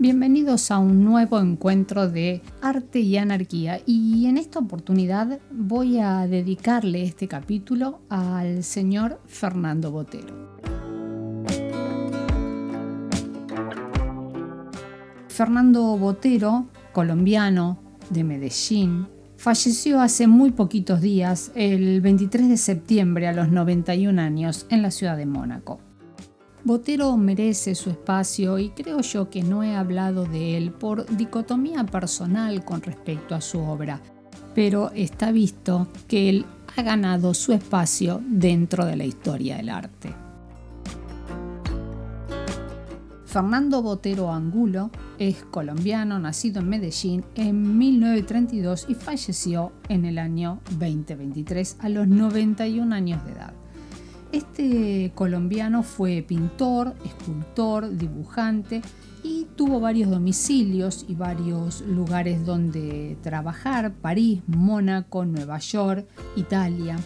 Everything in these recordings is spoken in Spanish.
Bienvenidos a un nuevo encuentro de arte y anarquía y en esta oportunidad voy a dedicarle este capítulo al señor Fernando Botero. Fernando Botero, colombiano de Medellín, falleció hace muy poquitos días, el 23 de septiembre a los 91 años, en la ciudad de Mónaco. Botero merece su espacio y creo yo que no he hablado de él por dicotomía personal con respecto a su obra, pero está visto que él ha ganado su espacio dentro de la historia del arte. Fernando Botero Angulo es colombiano, nacido en Medellín en 1932 y falleció en el año 2023 a los 91 años de edad. Este colombiano fue pintor, escultor, dibujante y tuvo varios domicilios y varios lugares donde trabajar, París, Mónaco, Nueva York, Italia.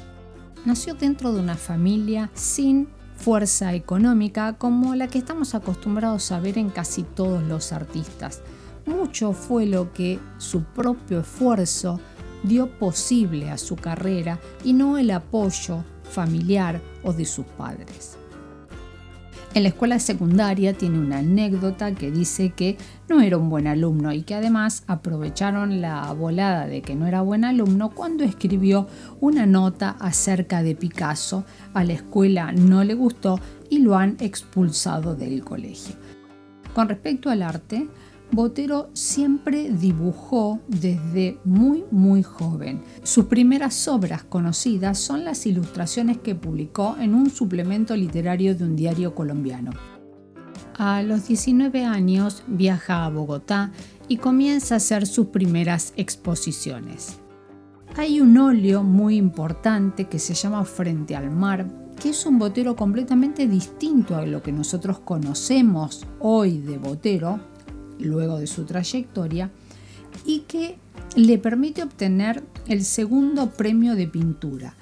Nació dentro de una familia sin fuerza económica como la que estamos acostumbrados a ver en casi todos los artistas. Mucho fue lo que su propio esfuerzo dio posible a su carrera y no el apoyo familiar o de sus padres. En la escuela secundaria tiene una anécdota que dice que no era un buen alumno y que además aprovecharon la volada de que no era buen alumno cuando escribió una nota acerca de Picasso. A la escuela no le gustó y lo han expulsado del colegio. Con respecto al arte, Botero siempre dibujó desde muy muy joven. Sus primeras obras conocidas son las ilustraciones que publicó en un suplemento literario de un diario colombiano. A los 19 años viaja a Bogotá y comienza a hacer sus primeras exposiciones. Hay un óleo muy importante que se llama Frente al Mar, que es un Botero completamente distinto a lo que nosotros conocemos hoy de Botero, luego de su trayectoria y que le permite obtener el segundo premio de pintura.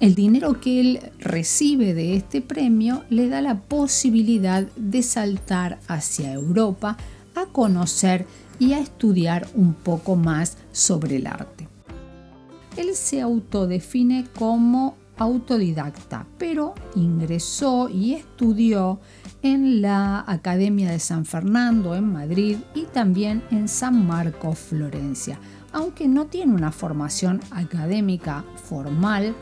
El dinero que él recibe de este premio le da la posibilidad de saltar hacia Europa a conocer y a estudiar un poco más sobre el arte. Él se autodefine como autodidacta, pero ingresó y estudió en la Academia de San Fernando en Madrid y también en San Marcos, Florencia. Aunque no tiene una formación académica formal,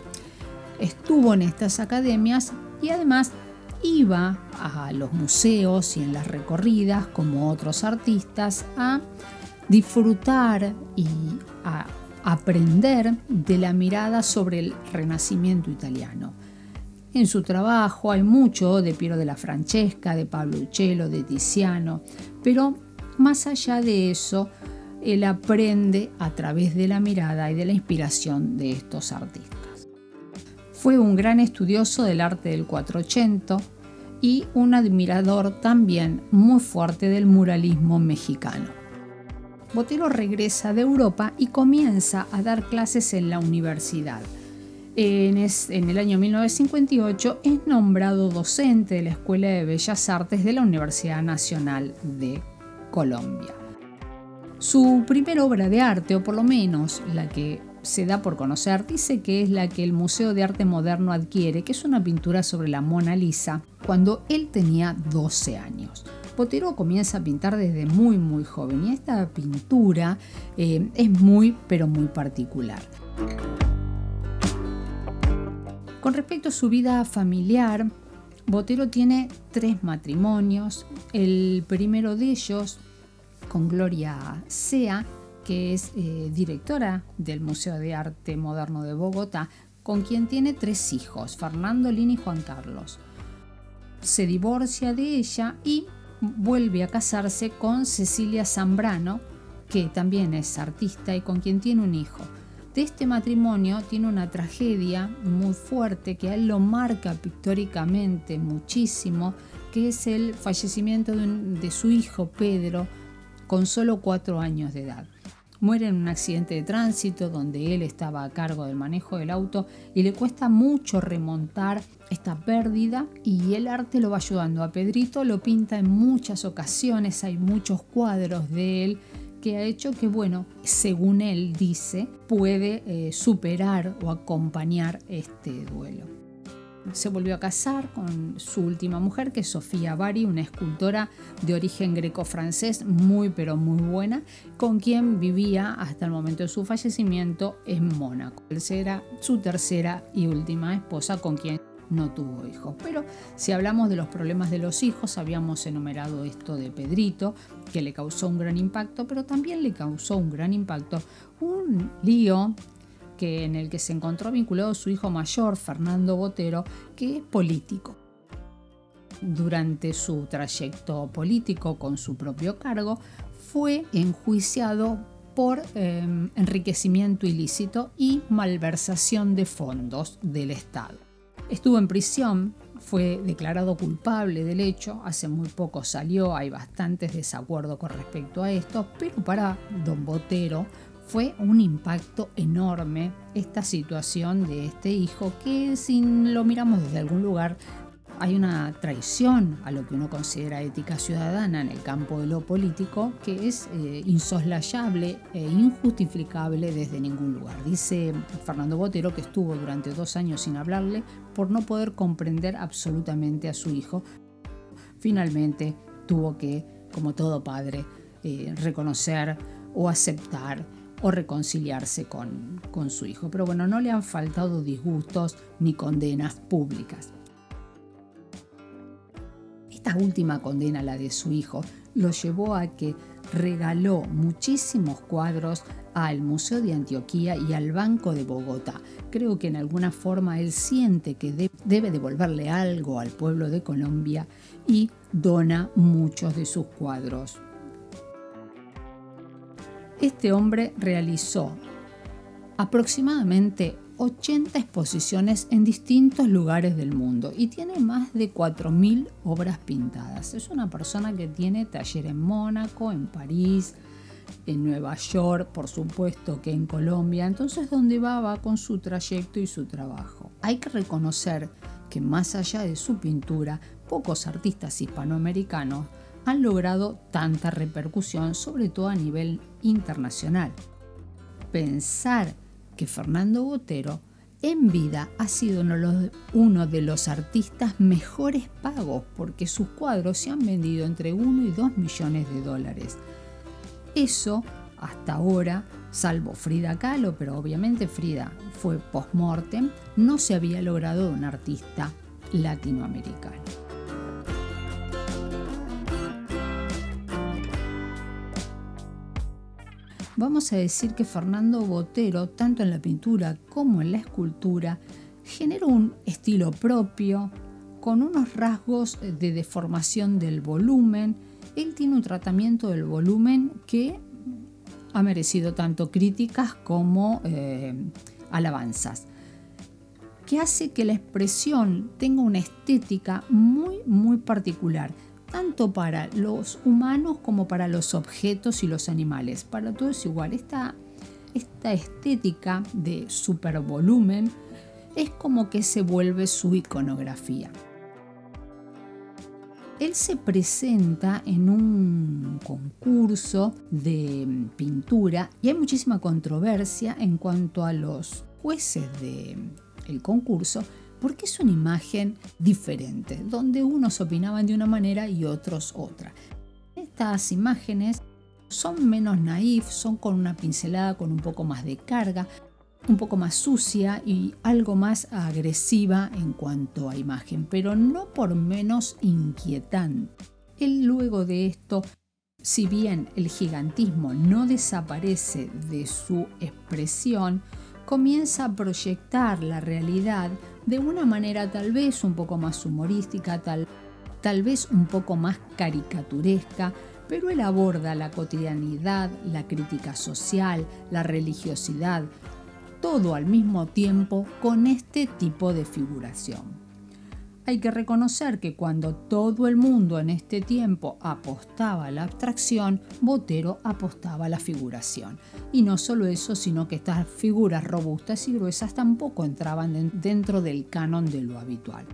estuvo en estas academias y además iba a los museos y en las recorridas como otros artistas a disfrutar y a aprender de la mirada sobre el renacimiento italiano. En su trabajo hay mucho de Piero de la Francesca, de Pablo Uccello, de Tiziano, pero más allá de eso, él aprende a través de la mirada y de la inspiración de estos artistas. Fue un gran estudioso del arte del 480 y un admirador también muy fuerte del muralismo mexicano. Botero regresa de Europa y comienza a dar clases en la universidad. En, el año 1958 es nombrado docente de la Escuela de Bellas Artes de la Universidad Nacional de Colombia. Su primera obra de arte, o por lo menos la que se da por conocer, dice que es la que el Museo de Arte Moderno adquiere, que es una pintura sobre la Mona Lisa, cuando él tenía 12 años. Botero comienza a pintar desde muy muy joven y esta pintura eh, es muy pero muy particular. Con respecto a su vida familiar, Botero tiene tres matrimonios. El primero de ellos con Gloria Sea, que es eh, directora del Museo de Arte Moderno de Bogotá, con quien tiene tres hijos, Fernando, Lina y Juan Carlos. Se divorcia de ella y vuelve a casarse con Cecilia Zambrano, que también es artista y con quien tiene un hijo. De este matrimonio tiene una tragedia muy fuerte que a él lo marca pictóricamente muchísimo, que es el fallecimiento de, su hijo Pedro con solo cuatro años de edad. Muere en un accidente de tránsito donde él estaba a cargo del manejo del auto y le cuesta mucho remontar esta pérdida y el arte lo va ayudando a Pedrito, lo pinta en muchas ocasiones, hay muchos cuadros de él que ha hecho que, bueno, según él dice, puede eh, superar o acompañar este duelo. Se volvió a casar con su última mujer, que es Sofía Bari, una escultora de origen greco-francés muy pero muy buena, con quien vivía hasta el momento de su fallecimiento en Mónaco. Él será su tercera y última esposa con quien no tuvo hijos. Pero si hablamos de los problemas de los hijos, habíamos enumerado esto de Pedrito, que le causó un gran impacto, pero también le causó un gran impacto un lío que, en el que se encontró vinculado su hijo mayor, Fernando Botero, que es político. Durante su trayecto político con su propio cargo, fue enjuiciado por em, enriquecimiento ilícito y malversación de fondos del Estado. Estuvo en prisión, fue declarado culpable del hecho, hace muy poco salió, hay bastantes desacuerdos con respecto a esto, pero para don Botero fue un impacto enorme esta situación de este hijo que si lo miramos desde algún lugar hay una traición a lo que uno considera ética ciudadana en el campo de lo político que es eh, insoslayable e injustificable desde ningún lugar. Dice Fernando Botero que estuvo durante dos años sin hablarle por no poder comprender absolutamente a su hijo. Finalmente tuvo que, como todo padre, eh, reconocer o aceptar o reconciliarse con, con su hijo. Pero bueno, no le han faltado disgustos ni condenas públicas. Última condena, la de su hijo, lo llevó a que regaló muchísimos cuadros al Museo de Antioquía y al Banco de Bogotá. Creo que en alguna forma él siente que debe devolverle algo al pueblo de Colombia y dona muchos de sus cuadros. Este hombre realizó aproximadamente 80 exposiciones en distintos lugares del mundo y tiene más de 4.000 obras pintadas. Es una persona que tiene taller en Mónaco, en París, en Nueva York, por supuesto que en Colombia. Entonces, donde va, va con su trayecto y su trabajo. Hay que reconocer que más allá de su pintura, pocos artistas hispanoamericanos han logrado tanta repercusión, sobre todo a nivel internacional. Pensar que Fernando Botero en vida ha sido uno de los artistas mejores pagos porque sus cuadros se han vendido entre 1 y 2 millones de dólares. Eso hasta ahora, salvo Frida Kahlo, pero obviamente Frida fue post-mortem, no se había logrado de un artista latinoamericano. Vamos a decir que Fernando Botero, tanto en la pintura como en la escultura, genera un estilo propio, con unos rasgos de deformación del volumen. Él tiene un tratamiento del volumen que ha merecido tanto críticas como eh, alabanzas, que hace que la expresión tenga una estética muy, muy particular tanto para los humanos como para los objetos y los animales. Para todo es igual. Esta, esta estética de supervolumen es como que se vuelve su iconografía. Él se presenta en un concurso de pintura y hay muchísima controversia en cuanto a los jueces del concurso porque es una imagen diferente, donde unos opinaban de una manera y otros otra. Estas imágenes son menos naif, son con una pincelada con un poco más de carga, un poco más sucia y algo más agresiva en cuanto a imagen, pero no por menos inquietante. Él luego de esto, si bien el gigantismo no desaparece de su expresión, comienza a proyectar la realidad de una manera tal vez un poco más humorística, tal, tal vez un poco más caricaturesca, pero él aborda la cotidianidad, la crítica social, la religiosidad, todo al mismo tiempo con este tipo de figuración. Hay que reconocer que cuando todo el mundo en este tiempo apostaba a la abstracción, Botero apostaba a la figuración. Y no solo eso, sino que estas figuras robustas y gruesas tampoco entraban dentro del canon de lo habitual.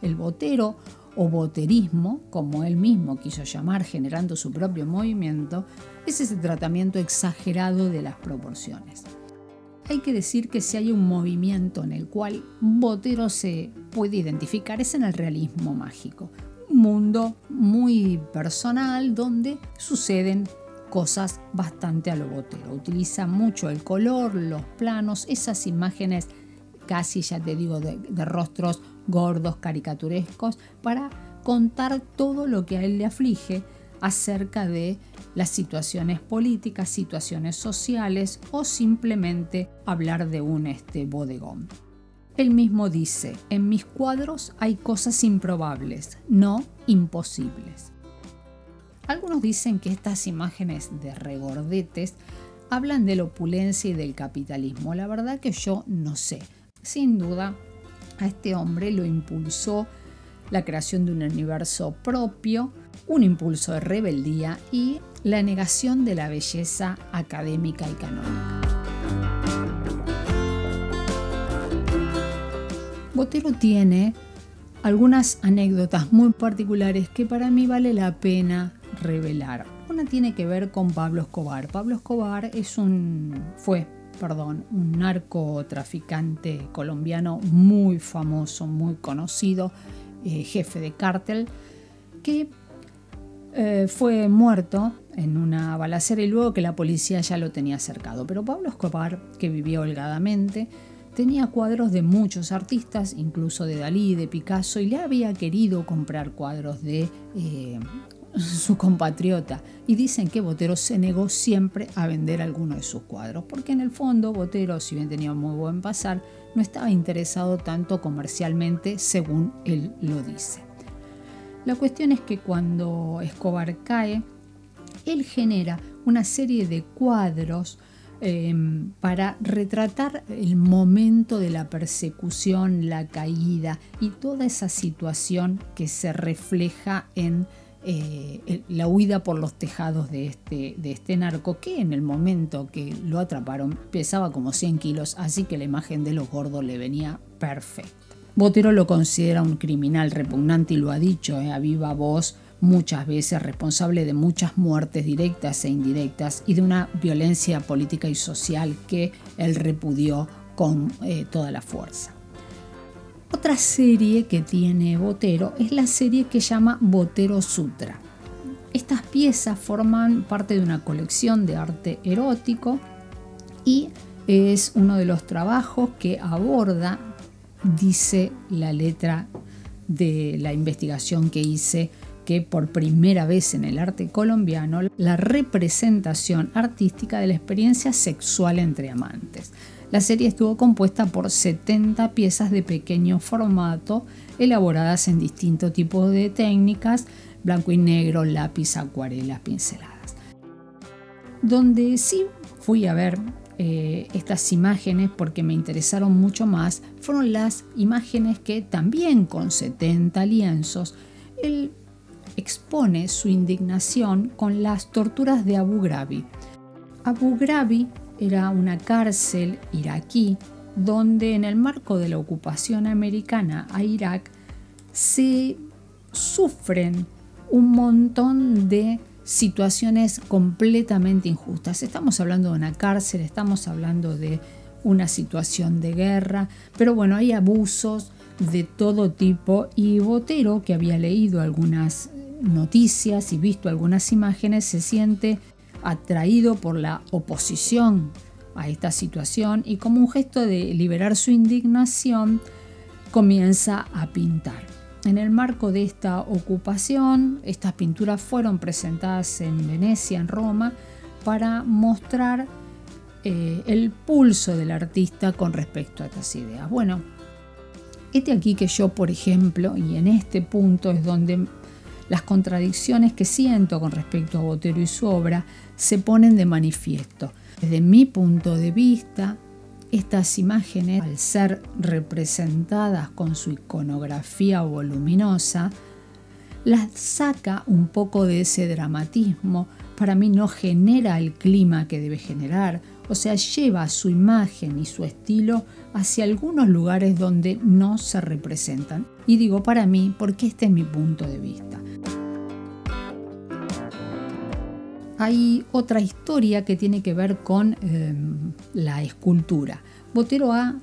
El Botero o boterismo, como él mismo quiso llamar generando su propio movimiento, es ese tratamiento exagerado de las proporciones hay que decir que si hay un movimiento en el cual Botero se puede identificar es en el realismo mágico. Un mundo muy personal donde suceden cosas bastante a lo Botero. Utiliza mucho el color, los planos, esas imágenes casi, ya te digo, de, de rostros gordos, caricaturescos, para contar todo lo que a él le aflige acerca de las situaciones políticas, situaciones sociales o simplemente hablar de un este bodegón. Él mismo dice, en mis cuadros hay cosas improbables, no imposibles. Algunos dicen que estas imágenes de regordetes hablan de la opulencia y del capitalismo. La verdad que yo no sé. Sin duda, a este hombre lo impulsó la creación de un universo propio, un impulso de rebeldía y la negación de la belleza académica y canónica. Botero tiene algunas anécdotas muy particulares que para mí vale la pena revelar. Una tiene que ver con Pablo Escobar. Pablo Escobar es un fue, perdón, un narcotraficante colombiano muy famoso, muy conocido, eh, jefe de cártel, que eh, fue muerto en una balacera y luego que la policía ya lo tenía cercado. Pero Pablo Escobar, que vivía holgadamente, tenía cuadros de muchos artistas, incluso de Dalí, de Picasso, y le había querido comprar cuadros de eh, su compatriota. Y dicen que Botero se negó siempre a vender alguno de sus cuadros, porque en el fondo Botero, si bien tenía muy buen pasar, no estaba interesado tanto comercialmente según él lo dice. La cuestión es que cuando Escobar cae, él genera una serie de cuadros em, para retratar el momento de la persecución, la caída y toda esa situación que se refleja en eh, la huida por los tejados de este, de este narco, que en el momento que lo atraparon pesaba como 100 kilos, así que la imagen de los gordos le venía perfecta. Botero lo considera un criminal repugnante y lo ha dicho eh, a viva voz muchas veces responsable de muchas muertes directas e indirectas y de una violencia política y social que él repudió con eh, toda la fuerza. Otra serie que tiene Botero es la serie que llama Botero Sutra. Estas piezas forman parte de una colección de arte erótico y es uno de los trabajos que aborda dice la letra de la investigación que hice que por primera vez en el arte colombiano la representación artística de la experiencia sexual entre amantes. La serie estuvo compuesta por 70 piezas de pequeño formato elaboradas en distintos tipos de técnicas, blanco y negro, lápiz, acuarelas, pinceladas. Donde sí fui a ver eh, estas imágenes porque me interesaron mucho más fueron las imágenes que también con 70 lienzos él expone su indignación con las torturas de Abu Ghraib. Abu Ghraib era una cárcel iraquí donde en el marco de la ocupación americana a Irak se sufren un montón de situaciones completamente injustas. Estamos hablando de una cárcel, estamos hablando de una situación de guerra, pero bueno, hay abusos de todo tipo y Botero, que había leído algunas noticias y visto algunas imágenes, se siente atraído por la oposición a esta situación y como un gesto de liberar su indignación comienza a pintar. En el marco de esta ocupación, estas pinturas fueron presentadas en Venecia, en Roma, para mostrar eh, el pulso del artista con respecto a estas ideas. Bueno, este aquí que yo, por ejemplo, y en este punto es donde las contradicciones que siento con respecto a Botero y su obra se ponen de manifiesto. Desde mi punto de vista, Estas imágenes, al ser representadas con su iconografía voluminosa, las saca un poco de ese dramatismo. Para mí no genera el clima que debe generar, o sea, lleva su imagen y su estilo hacia algunos lugares donde no se representan. Y digo para mí porque este es mi punto de vista. Hay otra historia que tiene que ver con em, la escultura. Botero ha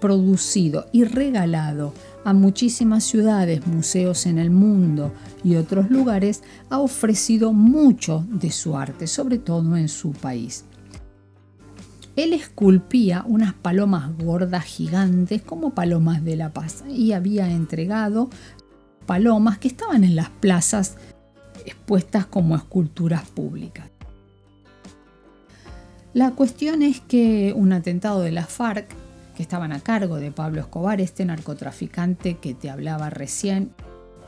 producido y regalado a muchísimas ciudades, museos en el mundo y otros lugares, ha ofrecido mucho de su arte, sobre todo en su país. Él esculpía unas palomas gordas gigantes como palomas de la paz y había entregado palomas que estaban en las plazas expuestas como esculturas públicas. La cuestión es que un atentado de la FARC, que estaban a cargo de Pablo Escobar, este narcotraficante que te hablaba recién,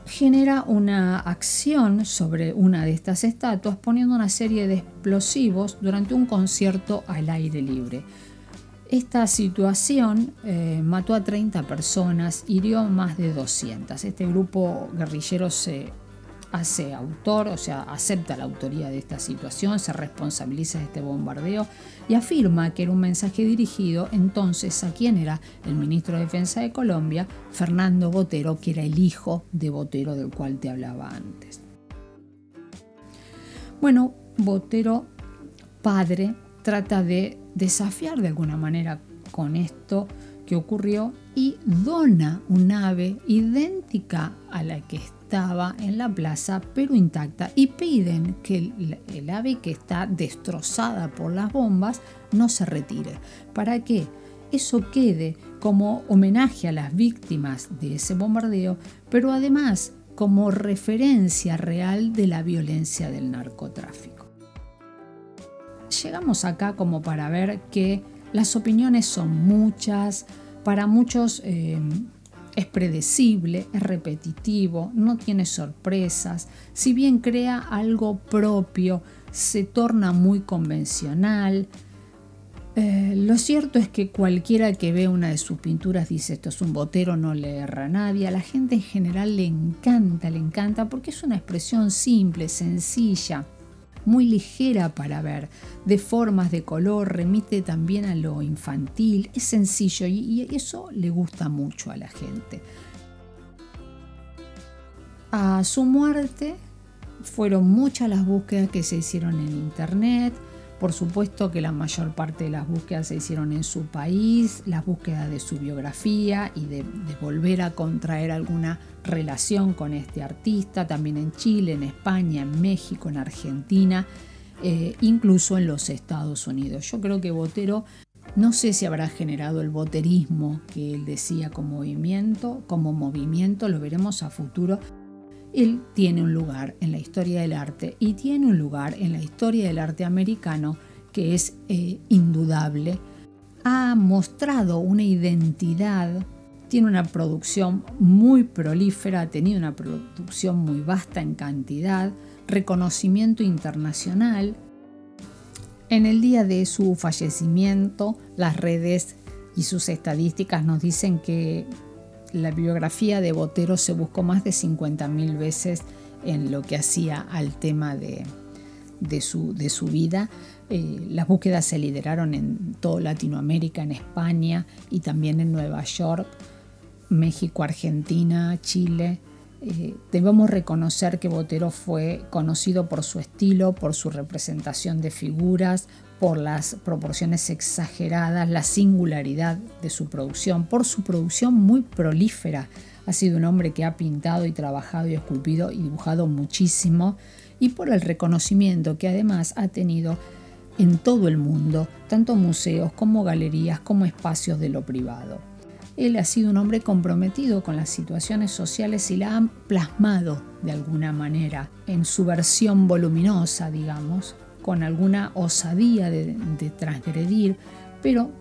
genera una acción sobre una de estas estatuas poniendo una serie de explosivos durante un concierto al aire libre. Esta situación eh, mató a 30 personas, hirió más de 200. Este grupo guerrillero se hace autor, o sea, acepta la autoría de esta situación, se responsabiliza de este bombardeo y afirma que era un mensaje dirigido entonces a quien era el ministro de Defensa de Colombia, Fernando Botero, que era el hijo de Botero del cual te hablaba antes. Bueno, Botero, padre, trata de desafiar de alguna manera con esto que ocurrió y dona un ave idéntica a la que estaba en la plaza pero intacta y piden que el, ave que está destrozada por las bombas no se retire. ¿Para que Eso quede como homenaje a las víctimas de ese bombardeo, pero además como referencia real de la violencia del narcotráfico. Llegamos acá como para ver que las opiniones son muchas, para muchos eh, es predecible, es repetitivo, no tiene sorpresas, si bien crea algo propio, se torna muy convencional. Eh, lo cierto es que cualquiera que ve una de sus pinturas dice esto es un botero, no le erra a nadie. A la gente en general le encanta, le encanta porque es una expresión simple, sencilla, muy ligera para ver, de formas, de color, remite también a lo infantil, es sencillo y, eso le gusta mucho a la gente. A su muerte fueron muchas las búsquedas que se hicieron en internet, por supuesto que la mayor parte de las búsquedas se hicieron en su país, las búsquedas de su biografía y de, volver a contraer alguna relación con este artista, también en Chile, en España, en México, en Argentina, eh, incluso en los Estados Unidos. Yo creo que Botero no sé si habrá generado el boterismo que él decía como movimiento, como movimiento, lo veremos a futuro, él tiene un lugar en la historia del arte y tiene un lugar en la historia del arte americano que es eh, indudable. Ha mostrado una identidad, tiene una producción muy prolífera, ha tenido una producción muy vasta en cantidad, reconocimiento internacional. En el día de su fallecimiento, las redes y sus estadísticas nos dicen que la biografía de Botero se buscó más de 50.000 veces en lo que hacía al tema de, su, de su, vida. Eh, las búsquedas se lideraron en toda Latinoamérica, en España y también en Nueva York, México, Argentina, Chile. Eh, debemos reconocer que Botero fue conocido por su estilo, por su representación de figuras, por las proporciones exageradas, la singularidad de su producción, por su producción muy prolífera. Ha sido un hombre que ha pintado y trabajado y esculpido y dibujado muchísimo y por el reconocimiento que además ha tenido en todo el mundo, tanto museos como galerías como espacios de lo privado. Él ha sido un hombre comprometido con las situaciones sociales y la ha plasmado de alguna manera en su versión voluminosa, digamos, con alguna osadía de, transgredir, pero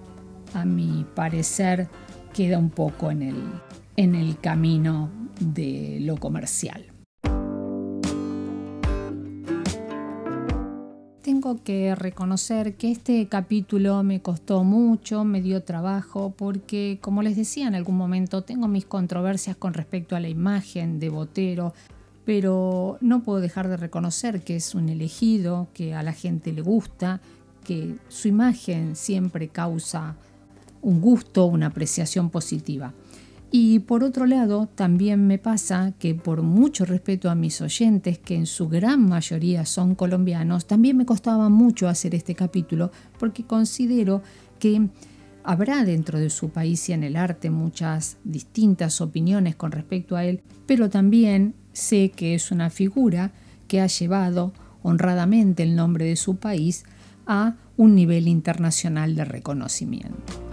a mi parecer queda un poco en el, en el camino de lo comercial. Tengo tengo que reconocer que este capítulo me costó mucho, me dio trabajo, porque como les decía en algún momento, tengo mis controversias con respecto a la imagen de Botero, pero no puedo dejar de reconocer que es un elegido, que a la gente le gusta, que su imagen siempre causa un gusto, una apreciación positiva. Y por otro lado, también me pasa que por mucho respeto a mis oyentes, que en su gran mayoría son colombianos, también me costaba mucho hacer este capítulo porque considero que habrá dentro de su país y en el arte muchas distintas opiniones con respecto a él, pero también sé que es una figura que ha llevado honradamente el nombre de su país a un nivel internacional de reconocimiento.